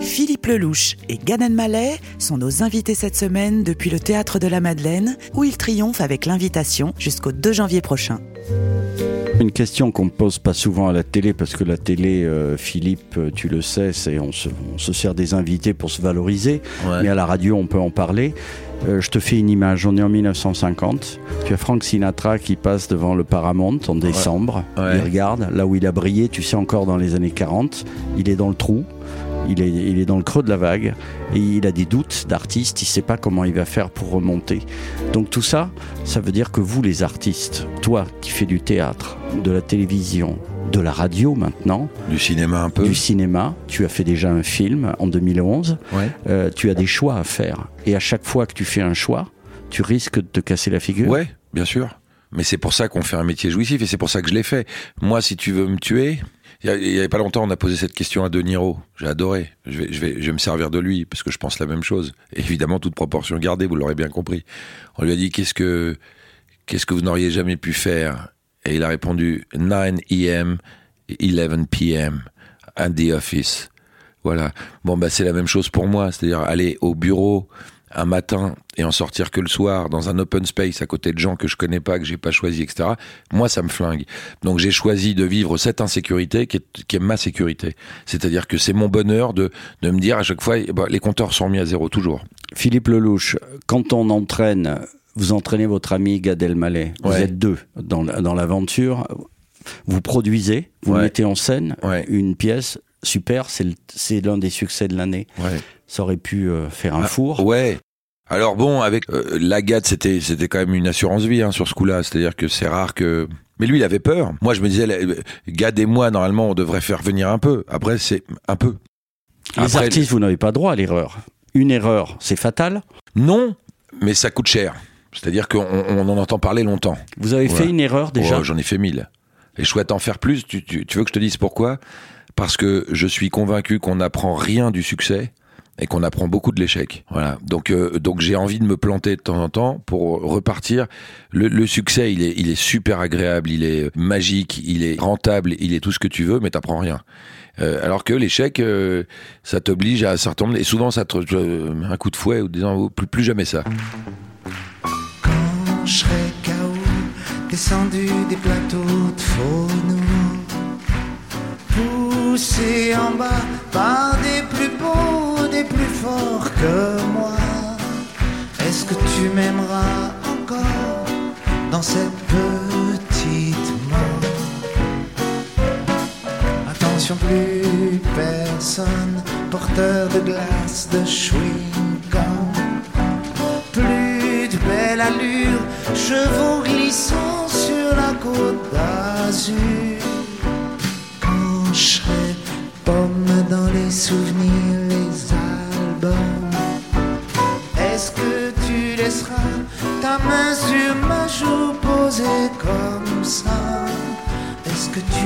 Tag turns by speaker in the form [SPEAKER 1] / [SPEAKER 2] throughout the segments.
[SPEAKER 1] Philippe Lelouch et Gad Elmaleh sont nos invités cette semaine depuis le Théâtre de la Madeleine, où ils triomphent avec l'invitation jusqu'au 2 janvier prochain.
[SPEAKER 2] Une question qu'on ne pose pas souvent à la télé, parce que la télé, euh, Philippe, euh, tu le sais, c'est on se, on se sert des invités pour se valoriser, mais à la radio, on peut en parler. Euh, je te fais une image, on est en 1950, tu as Frank Sinatra qui passe devant le Paramount en décembre,
[SPEAKER 3] Ouais.
[SPEAKER 2] il regarde, là où il a brillé, tu sais encore dans les années 40, il est dans le trou, il est, il est dans le creux de la vague, et il a des doutes d'artiste, il sait pas comment il va faire pour remonter. Donc tout ça, ça veut dire que vous les artistes, toi qui fais du théâtre, de la télévision, de la radio maintenant,
[SPEAKER 3] Du cinéma un peu.
[SPEAKER 2] du cinéma, tu as fait déjà un film en 2011,
[SPEAKER 3] Ouais.
[SPEAKER 2] euh, tu as des choix à faire. Et à chaque fois que tu fais un choix, tu risques de te casser la figure?
[SPEAKER 3] Ouais, bien sûr. Mais c'est pour ça qu'on fait un métier jouissif et c'est pour ça que je l'ai fait. Moi, si tu veux me tuer, il y a- pas longtemps, on a posé cette question à De Niro. J'ai adoré. Je vais, je vais, je vais me servir de lui parce que je pense la même chose. Évidemment, toute proportion gardée, vous l'aurez bien compris. On lui a dit qu'est-ce que, qu'est-ce que vous n'auriez jamais pu faire? Et il a répondu 9 a.m., 11 p.m. at the office. Voilà. Bon, bah, c'est la même chose pour moi. C'est-à-dire aller au bureau un matin et en sortir que le soir dans un open space à côté de gens que je connais pas, que j'ai pas choisi, etc. Moi, ça me flingue. Donc, j'ai choisi de vivre cette insécurité qui est, qui est ma sécurité. C'est-à-dire que c'est mon bonheur de, de me dire à chaque fois, eh ben, les compteurs sont mis à zéro toujours.
[SPEAKER 2] Philippe Lelouch, quand on entraîne, vous entraînez votre ami Gad Elmaleh, vous
[SPEAKER 3] Ouais.
[SPEAKER 2] êtes deux dans, dans l'aventure, vous produisez, vous
[SPEAKER 3] Ouais.
[SPEAKER 2] mettez en scène
[SPEAKER 3] Ouais.
[SPEAKER 2] une pièce super, c'est l'un des succès de l'année. Ça aurait pu euh, faire un
[SPEAKER 3] Ah,
[SPEAKER 2] four.
[SPEAKER 3] Ouais. Alors bon, avec euh, Lagarde, c'était c'était quand même une assurance vie hein, sur ce coup-là. C'est-à-dire que c'est rare que. Mais lui, il avait peur. Moi, je me disais, euh, Gad et moi, normalement, on devrait faire venir un peu. Après, c'est un peu.
[SPEAKER 2] Les artistes, vous n'avez pas droit à l'erreur. Une erreur, c'est fatal.
[SPEAKER 3] Non, mais ça coûte cher. C'est-à-dire qu'on on en entend parler longtemps.
[SPEAKER 2] Vous avez fait une erreur déjà
[SPEAKER 3] Oh, J'en ai fait mille. Et je souhaite en faire plus. Tu, tu- tu veux que je te dise pourquoi? Parce que je suis convaincu qu'on n'apprend rien du succès et qu'on apprend beaucoup de l'échec. Voilà. Donc, euh, donc j'ai envie de me planter de temps en temps pour repartir. Le, le succès, il est, il est super agréable, il est magique, il est rentable, il est tout ce que tu veux, mais t'apprends rien. Euh, alors que l'échec, euh, ça t'oblige à un et souvent ça te euh, un coup de fouet ou disant plus, plus jamais ça.
[SPEAKER 4] Quand je serai KO, descendu des plateaux de Faunou, poussé en bas par plus forts que moi. Est-ce que tu m'aimeras encore dans cette petite mort Attention, plus personne porteur de glace, de chewing-gum plus de belle allure, chevaux glissant sur la côte d'Azur. Quand je serai pomme dans les souvenirs,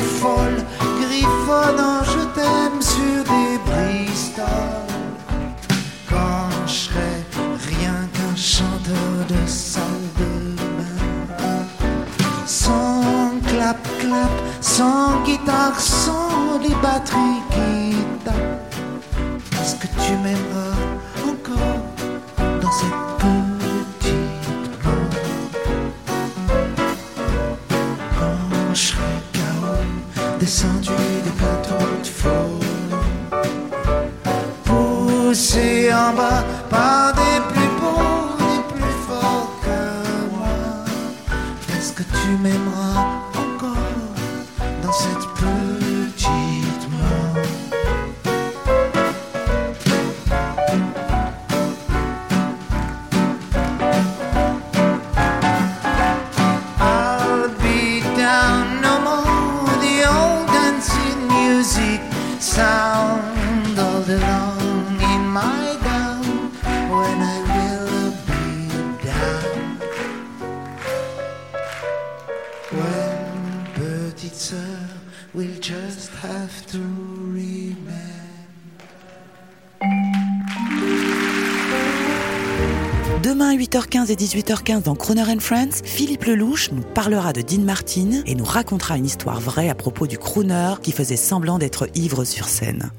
[SPEAKER 4] les folles griffonnant je t'aime sur des Bristol quand je serai rien qu'un chanteur de salle de bain. Sans clap clap sans guitare sans les batteries qui tapent. Est-ce que tu m'aimeras descendu des plateaux de. Poussé en bas par des plus beaux, des plus forts que moi. Est-ce que tu m'aimeras encore dans cette petite
[SPEAKER 1] Demain à 8h15 et 18h15 dans Croner and Friends, Philippe Lelouch nous parlera de Dean Martin et nous racontera une histoire vraie à propos du crooner qui faisait semblant d'être ivre sur scène.